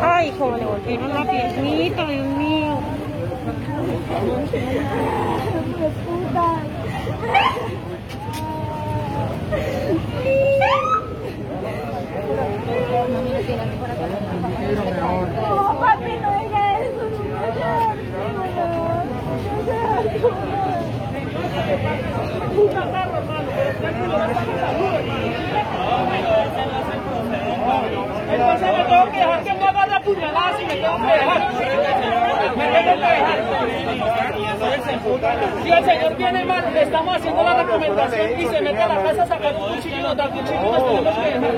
Ay, cómo le voltearon la piernita, Dios mío. No, papi, no diga eso, Entonces me si el señor viene mal, le estamos haciendo la recomendación y se mete a la casa sacar un cuchillo y nos da dejar.